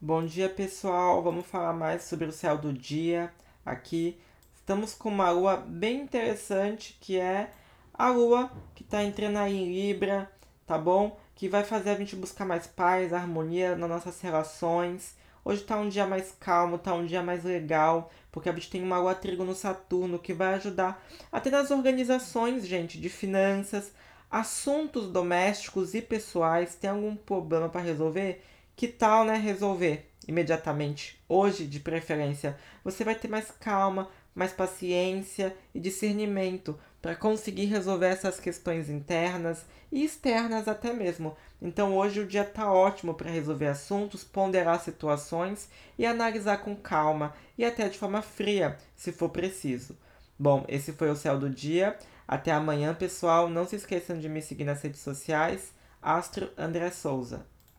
Bom dia, pessoal. Vamos falar mais sobre o céu do dia aqui. Estamos com uma lua bem interessante, que é a lua que está entrando aí em Libra, tá bom? Que vai fazer a gente buscar mais paz, harmonia nas nossas relações. Hoje está um dia mais calmo, está um dia mais legal, porque a gente tem uma lua trigo no Saturno que vai ajudar até nas organizações, gente, de finanças, assuntos domésticos e pessoais. Tem algum problema para resolver? Que tal, né, resolver imediatamente, hoje de preferência? Você vai ter mais calma, mais paciência e discernimento para conseguir resolver essas questões internas e externas até mesmo. Então hoje o dia está ótimo para resolver assuntos, ponderar situações e analisar com calma e até de forma fria, se for preciso. Bom, esse foi o céu do dia. Até amanhã, pessoal. Não se esqueçam de me seguir nas redes sociais. Astro André Souza.